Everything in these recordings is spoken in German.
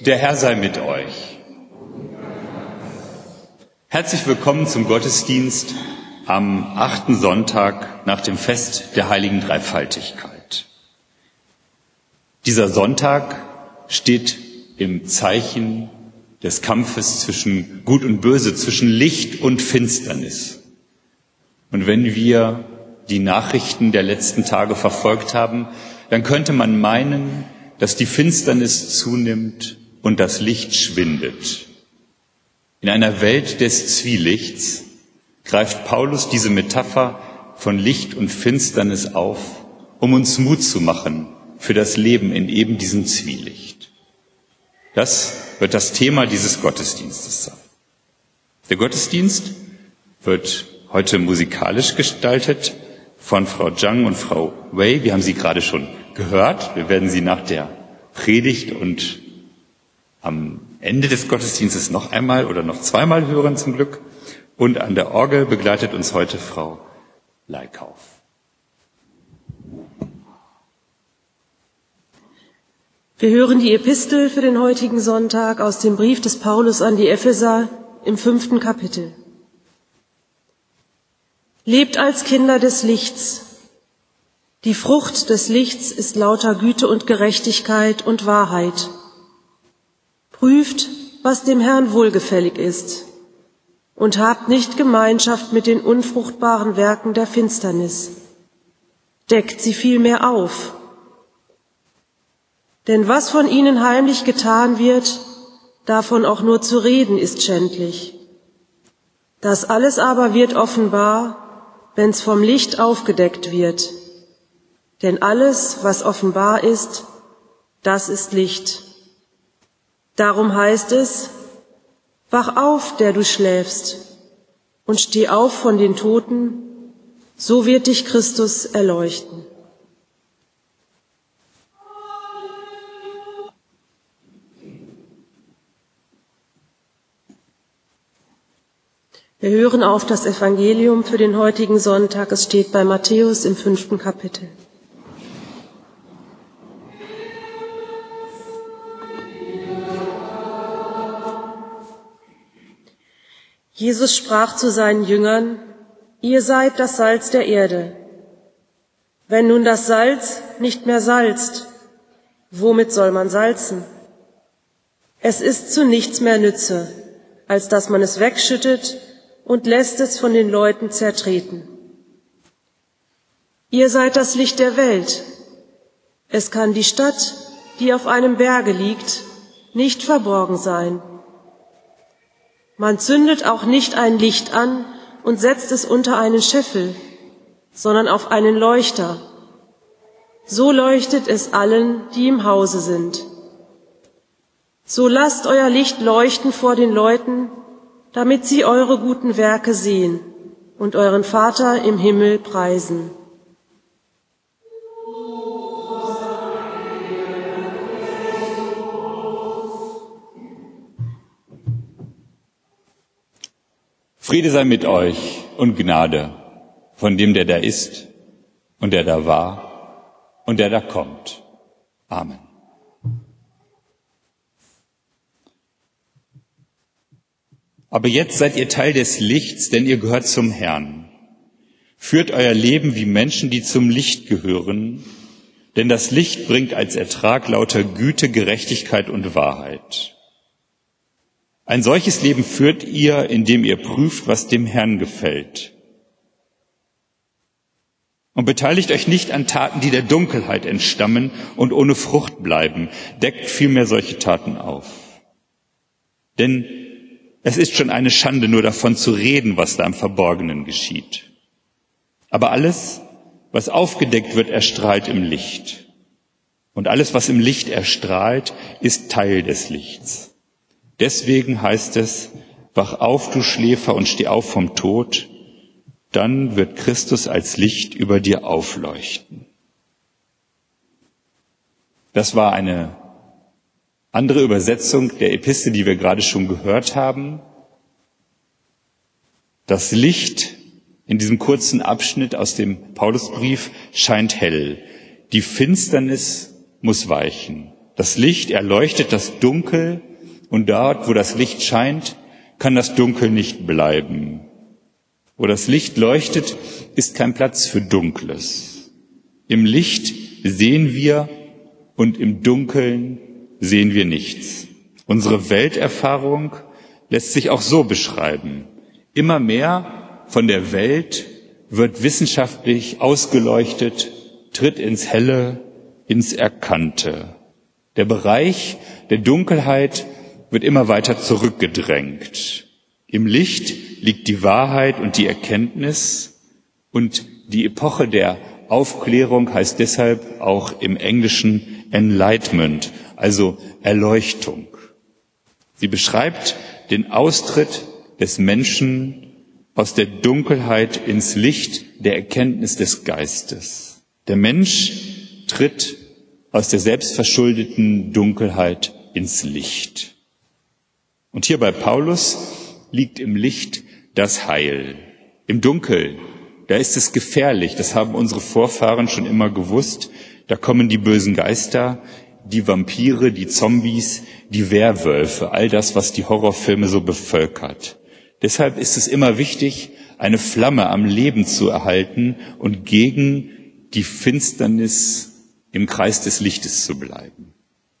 Der Herr sei mit euch. Herzlich willkommen zum Gottesdienst am achten Sonntag nach dem Fest der heiligen Dreifaltigkeit. Dieser Sonntag steht im Zeichen des Kampfes zwischen Gut und Böse, zwischen Licht und Finsternis. Und wenn wir die Nachrichten der letzten Tage verfolgt haben, dann könnte man meinen, dass die Finsternis zunimmt und das Licht schwindet. In einer Welt des Zwielichts greift Paulus diese Metapher von Licht und Finsternis auf, um uns Mut zu machen für das Leben in eben diesem Zwielicht. Das wird das Thema dieses Gottesdienstes sein. Der Gottesdienst wird heute musikalisch gestaltet von Frau Zhang und Frau Wei. Wir haben sie gerade schon gehört. Wir werden sie nach der Predigt und am Ende des Gottesdienstes noch einmal oder noch zweimal hören zum Glück. Und an der Orgel begleitet uns heute Frau Leikauf. Wir hören die Epistel für den heutigen Sonntag aus dem Brief des Paulus an die Epheser im fünften Kapitel. Lebt als Kinder des Lichts. Die Frucht des Lichts ist lauter Güte und Gerechtigkeit und Wahrheit. Prüft, was dem Herrn wohlgefällig ist, und habt nicht Gemeinschaft mit den unfruchtbaren Werken der Finsternis. Deckt sie vielmehr auf. Denn was von ihnen heimlich getan wird, davon auch nur zu reden ist schändlich. Das alles aber wird offenbar, wenn's vom Licht aufgedeckt wird. Denn alles, was offenbar ist, das ist Licht. Darum heißt es, wach auf, der du schläfst, und steh auf von den Toten, so wird dich Christus erleuchten. Wir hören auf das Evangelium für den heutigen Sonntag. Es steht bei Matthäus im fünften Kapitel. Jesus sprach zu seinen Jüngern, ihr seid das Salz der Erde. Wenn nun das Salz nicht mehr salzt, womit soll man salzen? Es ist zu nichts mehr Nütze, als dass man es wegschüttet und lässt es von den Leuten zertreten. Ihr seid das Licht der Welt. Es kann die Stadt, die auf einem Berge liegt, nicht verborgen sein. Man zündet auch nicht ein Licht an und setzt es unter einen Scheffel, sondern auf einen Leuchter. So leuchtet es allen, die im Hause sind. So lasst euer Licht leuchten vor den Leuten, damit sie eure guten Werke sehen und euren Vater im Himmel preisen. Friede sei mit euch und Gnade von dem, der da ist und der da war und der da kommt. Amen. Aber jetzt seid ihr Teil des Lichts, denn ihr gehört zum Herrn. Führt euer Leben wie Menschen, die zum Licht gehören, denn das Licht bringt als Ertrag lauter Güte, Gerechtigkeit und Wahrheit. Ein solches Leben führt ihr, indem ihr prüft, was dem Herrn gefällt. Und beteiligt euch nicht an Taten, die der Dunkelheit entstammen und ohne Frucht bleiben. Deckt vielmehr solche Taten auf. Denn es ist schon eine Schande, nur davon zu reden, was da im Verborgenen geschieht. Aber alles, was aufgedeckt wird, erstrahlt im Licht. Und alles, was im Licht erstrahlt, ist Teil des Lichts. Deswegen heißt es, wach auf, du Schläfer, und steh auf vom Tod, dann wird Christus als Licht über dir aufleuchten. Das war eine andere Übersetzung der Epistel, die wir gerade schon gehört haben. Das Licht in diesem kurzen Abschnitt aus dem Paulusbrief scheint hell. Die Finsternis muss weichen. Das Licht erleuchtet das Dunkel und dort, wo das Licht scheint, kann das Dunkel nicht bleiben. Wo das Licht leuchtet, ist kein Platz für Dunkles. Im Licht sehen wir und im Dunkeln sehen wir nichts. Unsere Welterfahrung lässt sich auch so beschreiben. Immer mehr von der Welt wird wissenschaftlich ausgeleuchtet, tritt ins Helle, ins Erkannte. Der Bereich der Dunkelheit wird immer weiter zurückgedrängt. Im Licht liegt die Wahrheit und die Erkenntnis und die Epoche der Aufklärung heißt deshalb auch im Englischen Enlightenment, also Erleuchtung. Sie beschreibt den Austritt des Menschen aus der Dunkelheit ins Licht der Erkenntnis des Geistes. Der Mensch tritt aus der selbstverschuldeten Dunkelheit ins Licht. Und hier bei Paulus liegt im Licht das Heil. Im Dunkel, da ist es gefährlich, das haben unsere Vorfahren schon immer gewusst. Da kommen die bösen Geister, die Vampire, die Zombies, die Werwölfe, all das, was die Horrorfilme so bevölkert. Deshalb ist es immer wichtig, eine Flamme am Leben zu erhalten und gegen die Finsternis im Kreis des Lichtes zu bleiben.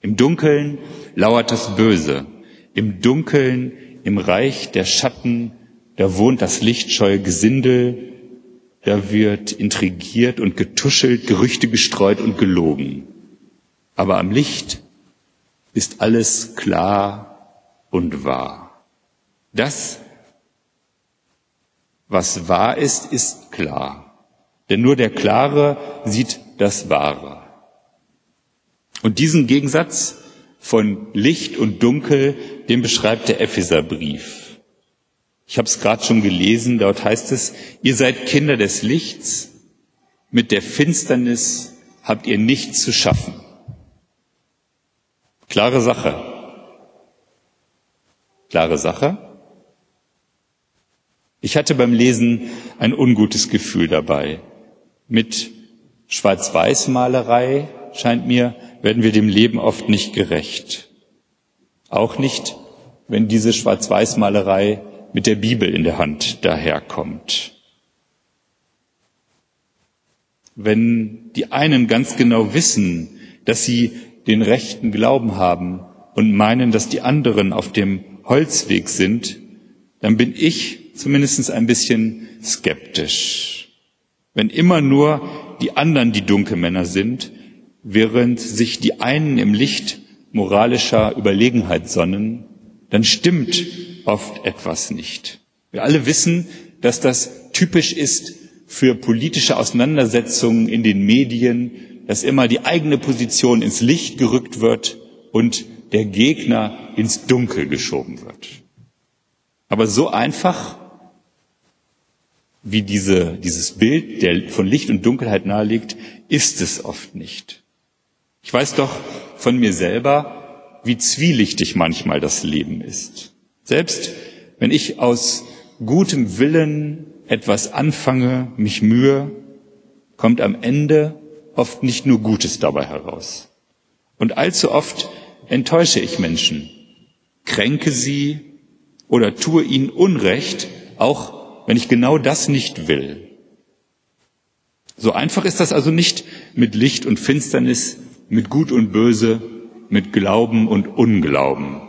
Im Dunkeln lauert das Böse. Im Dunkeln, im Reich der Schatten, da wohnt das lichtscheue Gesindel, da wird intrigiert und getuschelt, Gerüchte gestreut und gelogen. Aber am Licht ist alles klar und wahr. Das, was wahr ist, ist klar. Denn nur der Klare sieht das Wahre. Und diesen Gegensatz von Licht und Dunkel, den beschreibt der Epheserbrief. Ich habe es gerade schon gelesen, dort heißt es, ihr seid Kinder des Lichts, mit der Finsternis habt ihr nichts zu schaffen. Klare Sache. Klare Sache. Ich hatte beim Lesen ein ungutes Gefühl dabei. Mit Schwarz-Weiß-Malerei scheint mir, werden wir dem Leben oft nicht gerecht. Auch nicht, wenn diese Schwarz-Weiß-Malerei mit der Bibel in der Hand daherkommt. Wenn die einen ganz genau wissen, dass sie den rechten Glauben haben und meinen, dass die anderen auf dem Holzweg sind, dann bin ich zumindest ein bisschen skeptisch. Wenn immer nur die anderen die Dunkelmänner sind, während sich die einen im Licht moralischer Überlegenheit sonnen, dann stimmt oft etwas nicht. Wir alle wissen, dass das typisch ist für politische Auseinandersetzungen in den Medien, dass immer die eigene Position ins Licht gerückt wird und der Gegner ins Dunkel geschoben wird. Aber so einfach wie diese, dieses Bild, der von Licht und Dunkelheit naheliegt, ist es oft nicht. Ich weiß doch von mir selber, wie zwielichtig manchmal das Leben ist. Selbst wenn ich aus gutem Willen etwas anfange, mich mühe, kommt am Ende oft nicht nur Gutes dabei heraus. Und allzu oft enttäusche ich Menschen, kränke sie oder tue ihnen Unrecht, auch wenn ich genau das nicht will. So einfach ist das also nicht mit Licht und Finsternis, mit Gut und Böse, mit Glauben und Unglauben.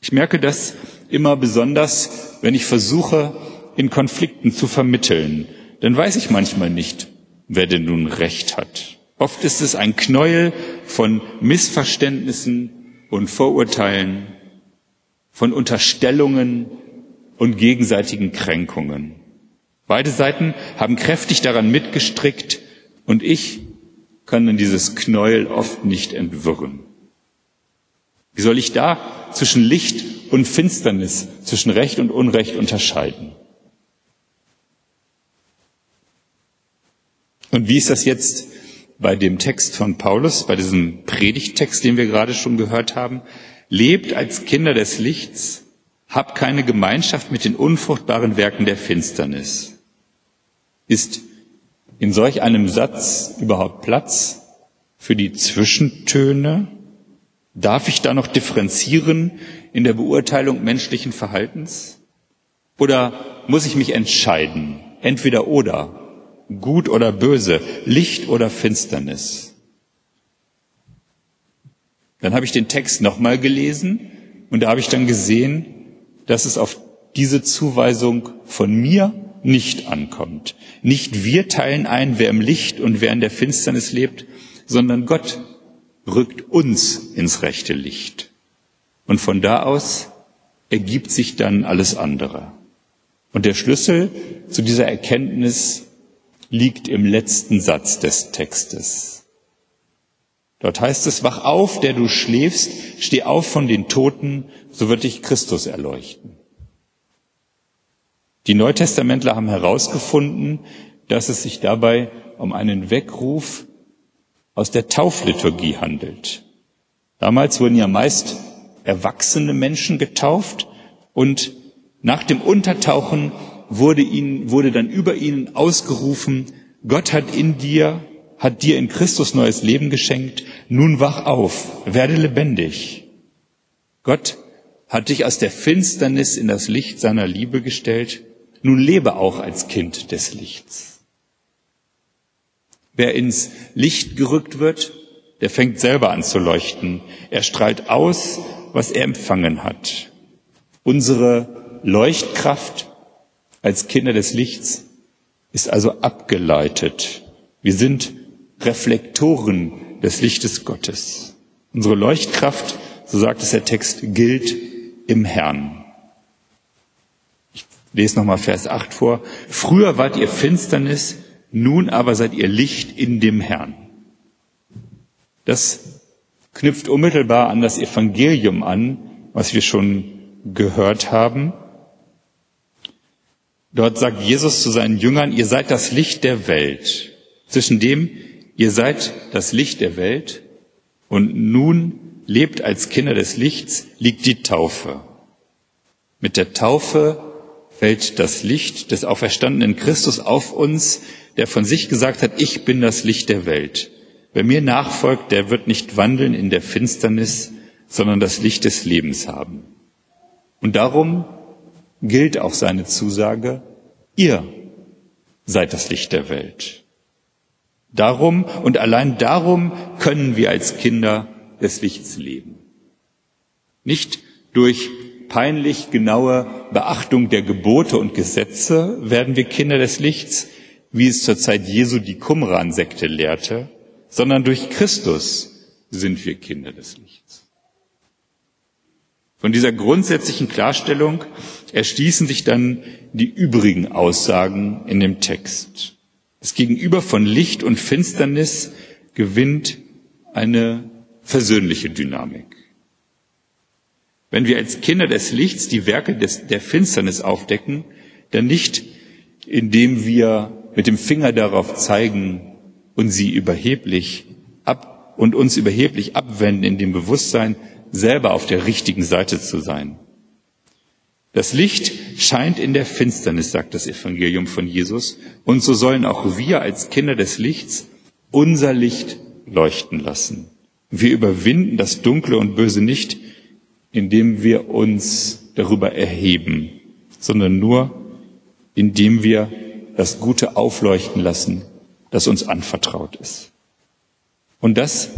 Ich merke das immer besonders, wenn ich versuche, in Konflikten zu vermitteln. Dann weiß ich manchmal nicht, wer denn nun recht hat. Oft ist es ein Knäuel von Missverständnissen und Vorurteilen, von Unterstellungen und gegenseitigen Kränkungen. Beide Seiten haben kräftig daran mitgestrickt und ich kann dann dieses Knäuel oft nicht entwirren. Wie soll ich da zwischen Licht und Finsternis, zwischen Recht und Unrecht unterscheiden? Und wie ist das jetzt bei dem Text von Paulus, bei diesem Predigttext, den wir gerade schon gehört haben? Lebt als Kinder des Lichts, habt keine Gemeinschaft mit den unfruchtbaren Werken der Finsternis. Ist in solch einem Satz überhaupt Platz für die Zwischentöne? Darf ich da noch differenzieren in der Beurteilung menschlichen Verhaltens? Oder muss ich mich entscheiden, entweder oder, gut oder böse, Licht oder Finsternis? Dann habe ich den Text nochmal gelesen und da habe ich dann gesehen, dass es auf diese Zuweisung von mir nicht ankommt. Nicht wir teilen ein, wer im Licht und wer in der Finsternis lebt, sondern Gott rückt uns ins rechte Licht. Und von da aus ergibt sich dann alles andere. Und der Schlüssel zu dieser Erkenntnis liegt im letzten Satz des Textes. Dort heißt es, wach auf, der du schläfst, steh auf von den Toten, so wird dich Christus erleuchten. Die Neutestamentler haben herausgefunden, dass es sich dabei um einen Weckruf aus der Taufliturgie handelt. Damals wurden ja meist erwachsene Menschen getauft und nach dem Untertauchen wurde ihnen, wurde dann über ihnen ausgerufen, Gott hat in dir, hat dir in Christus neues Leben geschenkt, nun wach auf, werde lebendig. Gott hat dich aus der Finsternis in das Licht seiner Liebe gestellt, nun lebe auch als Kind des Lichts. Wer ins Licht gerückt wird, der fängt selber an zu leuchten. Er strahlt aus, was er empfangen hat. Unsere Leuchtkraft als Kinder des Lichts ist also abgeleitet. Wir sind Reflektoren des Lichtes Gottes. Unsere Leuchtkraft, so sagt es der Text, gilt im Herrn. Lese nochmal Vers 8 vor. Früher wart ihr Finsternis, nun aber seid ihr Licht in dem Herrn. Das knüpft unmittelbar an das Evangelium an, was wir schon gehört haben. Dort sagt Jesus zu seinen Jüngern, ihr seid das Licht der Welt. Zwischen dem, ihr seid das Licht der Welt und nun lebt als Kinder des Lichts, liegt die Taufe. Mit der Taufe fällt das Licht des auferstandenen Christus auf uns, der von sich gesagt hat, ich bin das Licht der Welt. Wer mir nachfolgt, der wird nicht wandeln in der Finsternis, sondern das Licht des Lebens haben. Und darum gilt auch seine Zusage, ihr seid das Licht der Welt. Darum und allein darum können wir als Kinder des Lichts leben. Nicht durch peinlich genaue Beachtung der Gebote und Gesetze werden wir Kinder des Lichts, wie es zur Zeit Jesu die Qumran-Sekte lehrte, sondern durch Christus sind wir Kinder des Lichts. Von dieser grundsätzlichen Klarstellung erschließen sich dann die übrigen Aussagen in dem Text. Das Gegenüber von Licht und Finsternis gewinnt eine versöhnliche Dynamik. Wenn wir als Kinder des Lichts die Werke des, der Finsternis aufdecken, dann nicht, indem wir mit dem Finger darauf zeigen und sie überheblich ab und uns überheblich abwenden in dem Bewusstsein, selber auf der richtigen Seite zu sein. Das Licht scheint in der Finsternis, sagt das Evangelium von Jesus, und so sollen auch wir als Kinder des Lichts unser Licht leuchten lassen. Wir überwinden das Dunkle und Böse nicht, indem wir uns darüber erheben, sondern nur, indem wir das Gute aufleuchten lassen, das uns anvertraut ist. Und das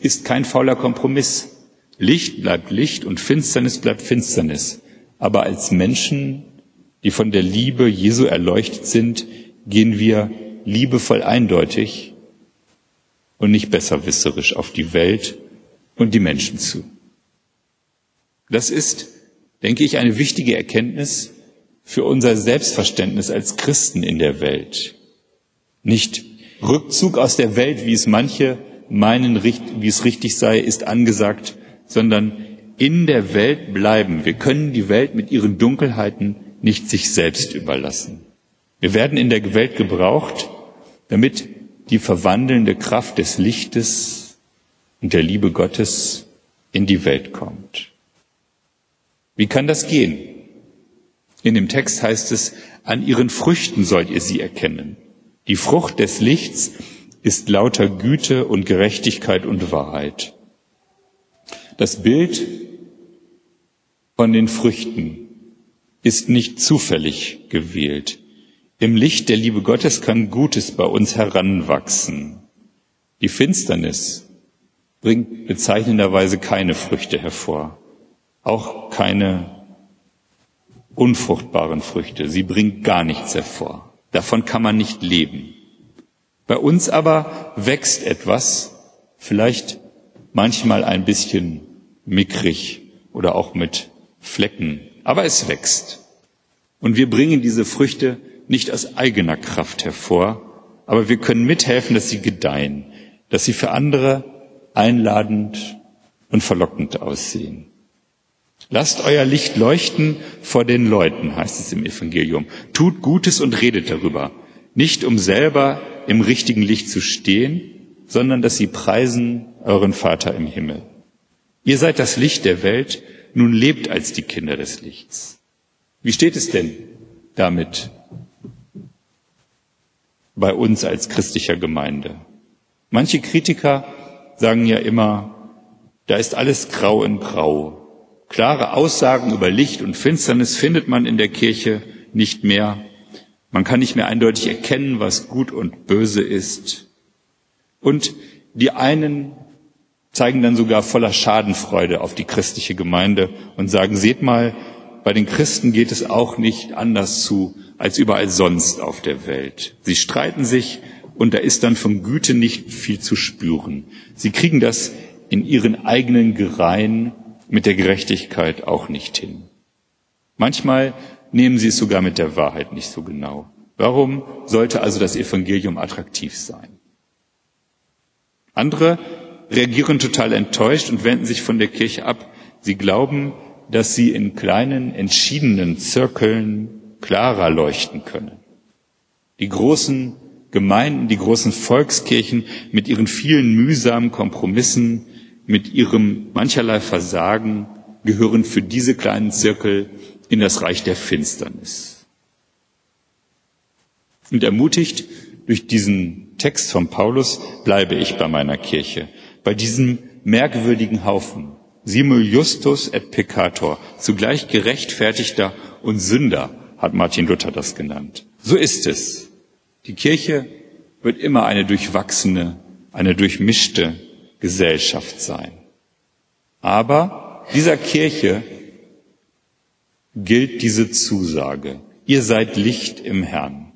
ist kein fauler Kompromiss. Licht bleibt Licht und Finsternis bleibt Finsternis. Aber als Menschen, die von der Liebe Jesu erleuchtet sind, gehen wir liebevoll eindeutig und nicht besserwisserisch auf die Welt und die Menschen zu. Das ist, denke ich, eine wichtige Erkenntnis für unser Selbstverständnis als Christen in der Welt. Nicht Rückzug aus der Welt, wie es manche meinen, wie es richtig sei, ist angesagt, sondern in der Welt bleiben. Wir können die Welt mit ihren Dunkelheiten nicht sich selbst überlassen. Wir werden in der Welt gebraucht, damit die verwandelnde Kraft des Lichtes und der Liebe Gottes in die Welt kommt. Wie kann das gehen? In dem Text heißt es, an ihren Früchten sollt ihr sie erkennen. Die Frucht des Lichts ist lauter Güte und Gerechtigkeit und Wahrheit. Das Bild von den Früchten ist nicht zufällig gewählt. Im Licht der Liebe Gottes kann Gutes bei uns heranwachsen. Die Finsternis bringt bezeichnenderweise keine Früchte hervor, auch keine unfruchtbaren Früchte. Sie bringt gar nichts hervor. Davon kann man nicht leben. Bei uns aber wächst etwas, vielleicht manchmal ein bisschen mickrig oder auch mit Flecken, aber es wächst. Und wir bringen diese Früchte nicht aus eigener Kraft hervor, aber wir können mithelfen, dass sie gedeihen, dass sie für andere einladend und verlockend aussehen. Lasst euer Licht leuchten vor den Leuten, heißt es im Evangelium. Tut Gutes und redet darüber. Nicht um selber im richtigen Licht zu stehen, sondern dass sie preisen euren Vater im Himmel. Ihr seid das Licht der Welt, nun lebt als die Kinder des Lichts. Wie steht es denn damit bei uns als christlicher Gemeinde? Manche Kritiker sagen ja immer, da ist alles grau in grau. Klare Aussagen über Licht und Finsternis findet man in der Kirche nicht mehr. Man kann nicht mehr eindeutig erkennen, was gut und böse ist. Und die einen zeigen dann sogar voller Schadenfreude auf die christliche Gemeinde und sagen, seht mal, bei den Christen geht es auch nicht anders zu als überall sonst auf der Welt. Sie streiten sich und da ist dann von Güte nicht viel zu spüren. Sie kriegen das in ihren eigenen Gereien mit der Gerechtigkeit auch nicht hin. Manchmal nehmen sie es sogar mit der Wahrheit nicht so genau. Warum sollte also das Evangelium attraktiv sein? Andere reagieren total enttäuscht und wenden sich von der Kirche ab. Sie glauben, dass sie in kleinen, entschiedenen Zirkeln klarer leuchten können. Die großen Gemeinden, die großen Volkskirchen mit ihren vielen mühsamen Kompromissen, mit ihrem mancherlei Versagen gehören für diese kleinen Zirkel in das Reich der Finsternis. Und ermutigt durch diesen Text von Paulus bleibe ich bei meiner Kirche bei diesem merkwürdigen Haufen, simul justus et peccator, zugleich gerechtfertigter und Sünder, hat Martin Luther das genannt. So ist es. Die Kirche wird immer eine durchwachsene, eine durchmischte Gesellschaft sein. Aber dieser Kirche gilt diese Zusage. Ihr seid Licht im Herrn.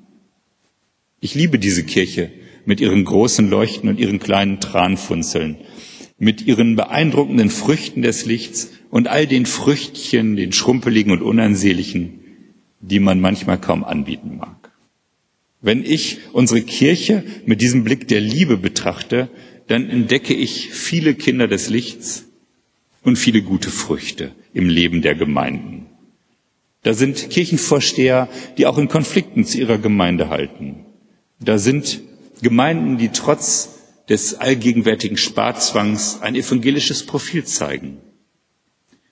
Ich liebe diese Kirche, mit ihren großen Leuchten und ihren kleinen Tranfunzeln, mit ihren beeindruckenden Früchten des Lichts und all den Früchtchen, den schrumpeligen und unansehnlichen, die man manchmal kaum anbieten mag. Wenn ich unsere Kirche mit diesem Blick der Liebe betrachte, dann entdecke ich viele Kinder des Lichts und viele gute Früchte im Leben der Gemeinden. Da sind Kirchenvorsteher, die auch in Konflikten zu ihrer Gemeinde halten. Da sind Gemeinden, die trotz des allgegenwärtigen Sparzwangs ein evangelisches Profil zeigen.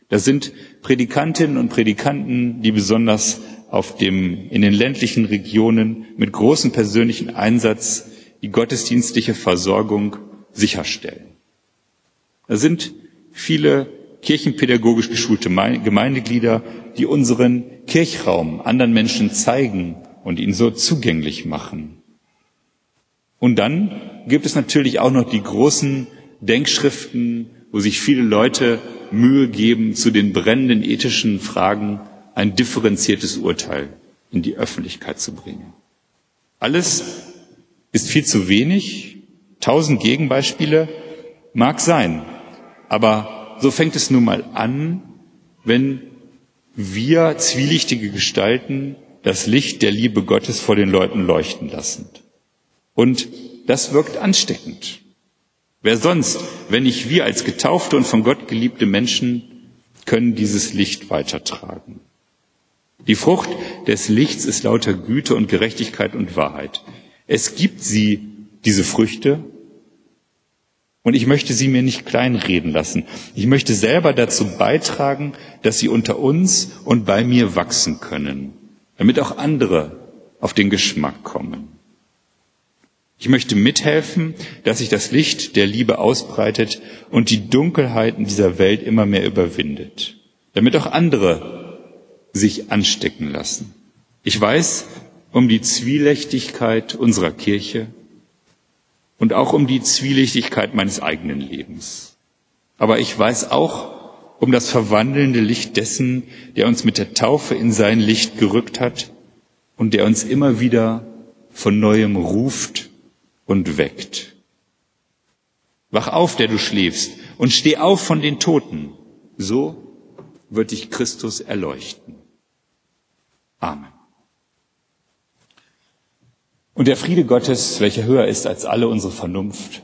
Da sind Predikantinnen und Predikanten, die besonders auf dem, in den ländlichen Regionen mit großem persönlichen Einsatz die gottesdienstliche Versorgung sicherstellen. Da sind viele kirchenpädagogisch geschulte Gemeindeglieder, die unseren Kirchraum anderen Menschen zeigen und ihn so zugänglich machen. Und dann gibt es natürlich auch noch die großen Denkschriften, wo sich viele Leute Mühe geben, zu den brennenden ethischen Fragen ein differenziertes Urteil in die Öffentlichkeit zu bringen. Alles ist viel zu wenig. Tausend Gegenbeispiele mag sein. Aber so fängt es nun mal an, wenn wir zwielichtige Gestalten das Licht der Liebe Gottes vor den Leuten leuchten lassen. Und das wirkt ansteckend. Wer sonst, wenn nicht wir als getaufte und von Gott geliebte Menschen, können dieses Licht weitertragen. Die Frucht des Lichts ist lauter Güte und Gerechtigkeit und Wahrheit. Es gibt sie, diese Früchte, und ich möchte sie mir nicht kleinreden lassen. Ich möchte selber dazu beitragen, dass sie unter uns und bei mir wachsen können, damit auch andere auf den Geschmack kommen. Ich möchte mithelfen, dass sich das Licht der Liebe ausbreitet und die Dunkelheiten dieser Welt immer mehr überwindet, damit auch andere sich anstecken lassen. Ich weiß um die Zwielichtigkeit unserer Kirche und auch um die Zwielichtigkeit meines eigenen Lebens. Aber ich weiß auch um das verwandelnde Licht dessen, der uns mit der Taufe in sein Licht gerückt hat und der uns immer wieder von neuem ruft und weckt. Wach auf, der du schläfst, und steh auf von den Toten. So wird dich Christus erleuchten. Amen. Und der Friede Gottes, welcher höher ist als alle unsere Vernunft,